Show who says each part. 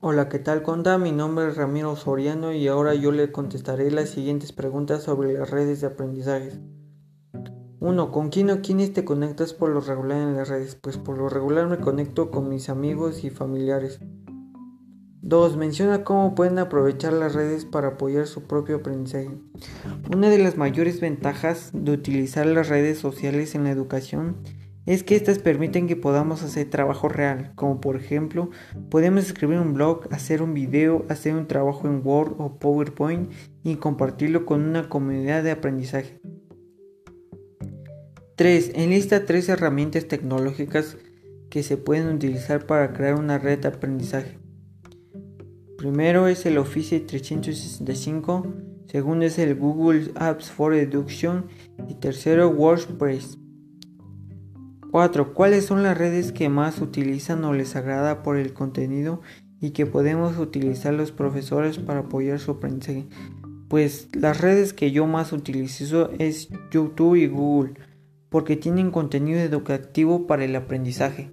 Speaker 1: Hola, ¿qué tal conta? Mi nombre es Ramiro Soriano y ahora yo le contestaré las siguientes preguntas sobre las redes de aprendizaje. 1. ¿Con quién o quiénes te conectas por lo regular en las redes? Pues por lo regular me conecto con mis amigos y familiares. 2. Menciona cómo pueden aprovechar las redes para apoyar su propio aprendizaje. Una de las mayores ventajas de utilizar las redes sociales en la educación es que estas permiten que podamos hacer trabajo real, como por ejemplo, podemos escribir un blog, hacer un video, hacer un trabajo en Word o PowerPoint y compartirlo con una comunidad de aprendizaje. 3. Enlista tres herramientas tecnológicas que se pueden utilizar para crear una red de aprendizaje. Primero es el Office 365, segundo es el Google Apps for Education y tercero WordPress. 4. ¿Cuáles son las redes que más utilizan o les agrada por el contenido y que podemos utilizar los profesores para apoyar su aprendizaje? Pues las redes que yo más utilizo es YouTube y Google porque tienen contenido educativo para el aprendizaje.